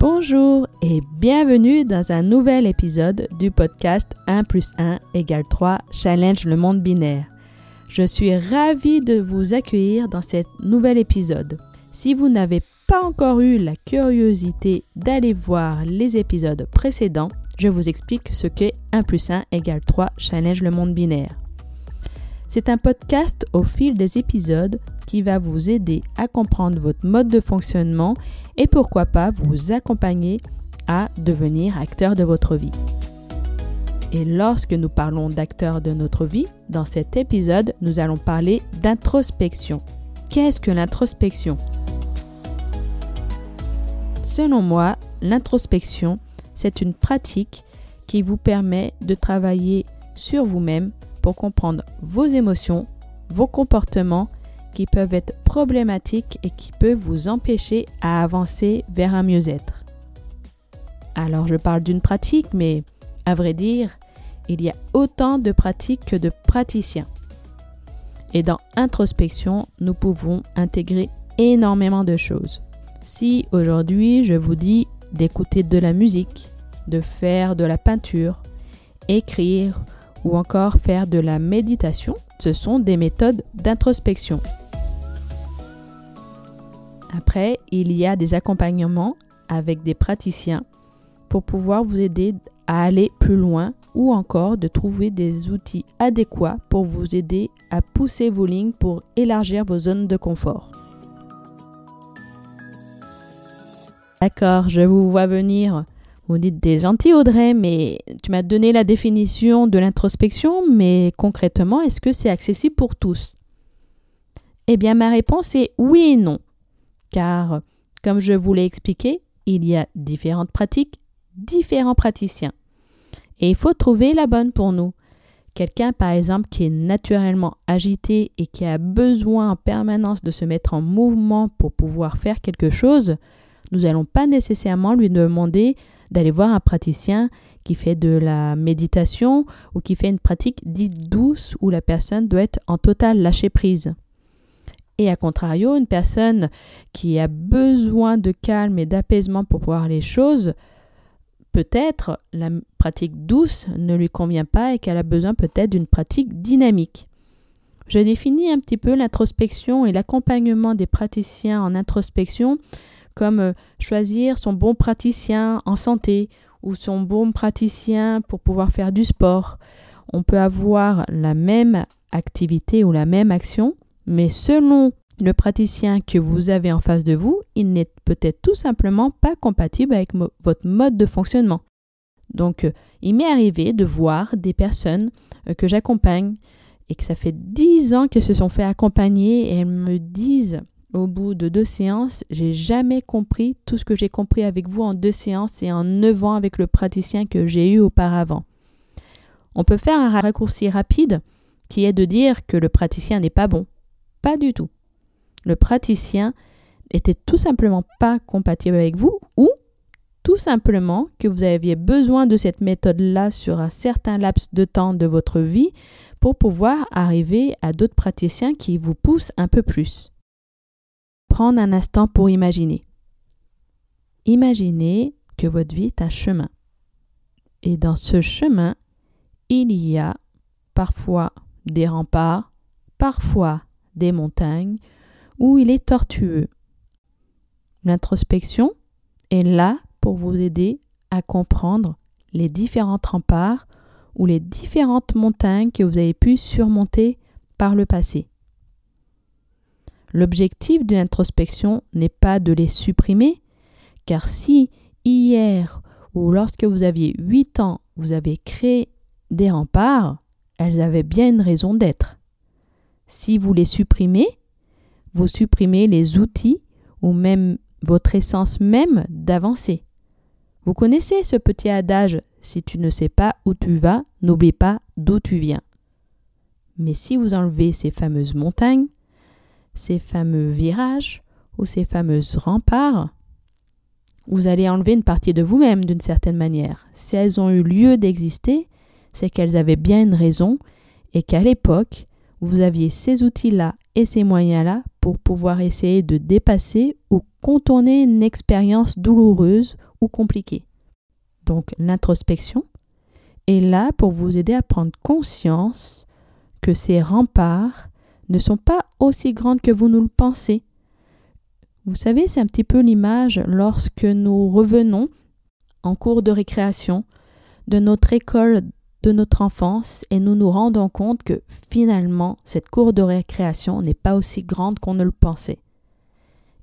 Bonjour et bienvenue dans un nouvel épisode du podcast 1 plus 1 égale 3 Challenge le monde binaire. Je suis ravie de vous accueillir dans cet nouvel épisode. Si vous n'avez pas encore eu la curiosité d'aller voir les épisodes précédents, je vous explique ce qu'est 1 plus 1 égale 3 Challenge le monde binaire. C'est un podcast au fil des épisodes qui va vous aider à comprendre votre mode de fonctionnement et pourquoi pas vous accompagner à devenir acteur de votre vie. Et lorsque nous parlons d'acteurs de notre vie, dans cet épisode, nous allons parler d'introspection. Qu'est-ce que l'introspection? Selon moi, l'introspection, c'est une pratique qui vous permet de travailler sur vous-même pour comprendre vos émotions, vos comportements qui peuvent être problématiques et qui peuvent vous empêcher à avancer vers un mieux-être. Alors je parle d'une pratique, mais à vrai dire, il y a autant de pratiques que de praticiens. Et dans introspection, nous pouvons intégrer énormément de choses. Si aujourd'hui je vous dis d'écouter de la musique, de faire de la peinture, écrire ou encore faire de la méditation, ce sont des méthodes d'introspection. Après, il y a des accompagnements avec des praticiens pour pouvoir vous aider à aller plus loin ou encore de trouver des outils adéquats pour vous aider à pousser vos lignes pour élargir vos zones de confort. D'accord, je vous vois venir. Vous dites, t'es gentil Audrey, mais tu m'as donné la définition de l'introspection, mais concrètement, est-ce que c'est accessible pour tous? Eh bien, ma réponse est oui et non. Car, comme je vous l'ai expliqué, il y a différentes pratiques, différents praticiens. Et il faut trouver la bonne pour nous. Quelqu'un, par exemple, qui est naturellement agité et qui a besoin en permanence de se mettre en mouvement pour pouvoir faire quelque chose, nous n'allons pas nécessairement lui demander d'aller voir un praticien qui fait de la méditation ou qui fait une pratique dite douce où la personne doit être en total lâcher prise. Et à contrario, une personne qui a besoin de calme et d'apaisement pour voir les choses, peut-être la pratique douce ne lui convient pas et qu'elle a besoin peut-être d'une pratique dynamique. Je définis un petit peu l'introspection et l'accompagnement des praticiens en introspection comme euh, choisir son bon praticien en santé ou son bon praticien pour pouvoir faire du sport. On peut avoir la même activité ou la même action, mais selon le praticien que vous avez en face de vous, il n'est peut-être tout simplement pas compatible avec votre mode de fonctionnement. Donc, euh, il m'est arrivé de voir des personnes euh, que j'accompagne et que ça fait dix ans qu'elles se sont fait accompagner et elles me disent au bout de deux séances, j'ai jamais compris tout ce que j'ai compris avec vous en deux séances et en neuf ans avec le praticien que j'ai eu auparavant. On peut faire un raccourci rapide qui est de dire que le praticien n'est pas bon. Pas du tout. Le praticien était tout simplement pas compatible avec vous ou tout simplement que vous aviez besoin de cette méthode-là sur un certain laps de temps de votre vie pour pouvoir arriver à d'autres praticiens qui vous poussent un peu plus prendre un instant pour imaginer. Imaginez que votre vie est un chemin. Et dans ce chemin, il y a parfois des remparts, parfois des montagnes, où il est tortueux. L'introspection est là pour vous aider à comprendre les différentes remparts ou les différentes montagnes que vous avez pu surmonter par le passé. L'objectif de l'introspection n'est pas de les supprimer, car si hier ou lorsque vous aviez 8 ans, vous avez créé des remparts, elles avaient bien une raison d'être. Si vous les supprimez, vous supprimez les outils ou même votre essence même d'avancer. Vous connaissez ce petit adage si tu ne sais pas où tu vas, n'oublie pas d'où tu viens. Mais si vous enlevez ces fameuses montagnes, ces fameux virages ou ces fameuses remparts, vous allez enlever une partie de vous-même d'une certaine manière. Si elles ont eu lieu d'exister, c'est qu'elles avaient bien une raison et qu'à l'époque, vous aviez ces outils-là et ces moyens-là pour pouvoir essayer de dépasser ou contourner une expérience douloureuse ou compliqué. Donc l'introspection est là pour vous aider à prendre conscience que ces remparts ne sont pas aussi grandes que vous nous le pensez. Vous savez, c'est un petit peu l'image lorsque nous revenons en cours de récréation de notre école de notre enfance et nous nous rendons compte que finalement cette cour de récréation n'est pas aussi grande qu'on ne le pensait.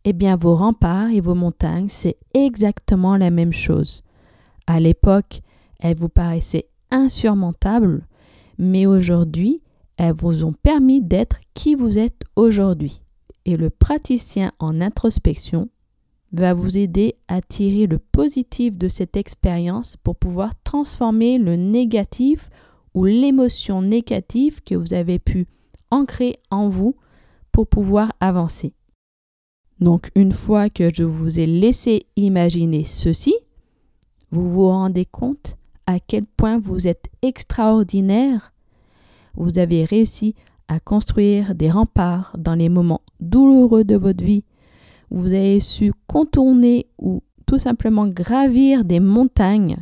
Eh bien, vos remparts et vos montagnes, c'est exactement la même chose. À l'époque, elles vous paraissaient insurmontables, mais aujourd'hui, elles vous ont permis d'être qui vous êtes aujourd'hui. Et le praticien en introspection va vous aider à tirer le positif de cette expérience pour pouvoir transformer le négatif ou l'émotion négative que vous avez pu ancrer en vous pour pouvoir avancer. Donc une fois que je vous ai laissé imaginer ceci, vous vous rendez compte à quel point vous êtes extraordinaire. Vous avez réussi à construire des remparts dans les moments douloureux de votre vie. Vous avez su contourner ou tout simplement gravir des montagnes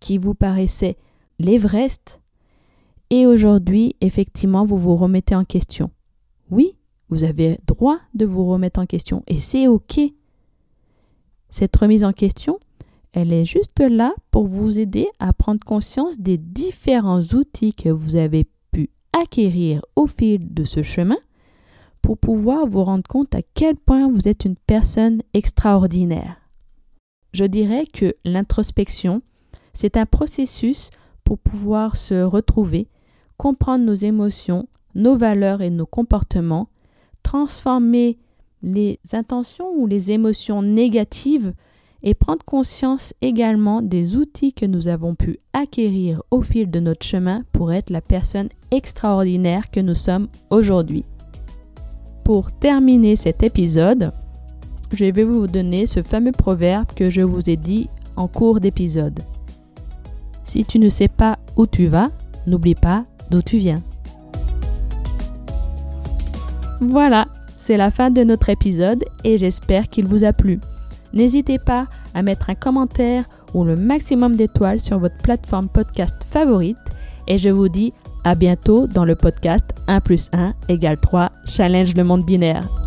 qui vous paraissaient l'Everest. Et aujourd'hui, effectivement, vous vous remettez en question. Oui, vous avez droit de vous remettre en question et c'est OK. Cette remise en question, elle est juste là pour vous aider à prendre conscience des différents outils que vous avez acquérir au fil de ce chemin pour pouvoir vous rendre compte à quel point vous êtes une personne extraordinaire. Je dirais que l'introspection, c'est un processus pour pouvoir se retrouver, comprendre nos émotions, nos valeurs et nos comportements transformer les intentions ou les émotions négatives et prendre conscience également des outils que nous avons pu acquérir au fil de notre chemin pour être la personne extraordinaire que nous sommes aujourd'hui. Pour terminer cet épisode, je vais vous donner ce fameux proverbe que je vous ai dit en cours d'épisode. Si tu ne sais pas où tu vas, n'oublie pas d'où tu viens. Voilà, c'est la fin de notre épisode et j'espère qu'il vous a plu. N'hésitez pas à mettre un commentaire ou le maximum d'étoiles sur votre plateforme podcast favorite et je vous dis à bientôt dans le podcast 1 plus 1 égale 3 Challenge le monde binaire.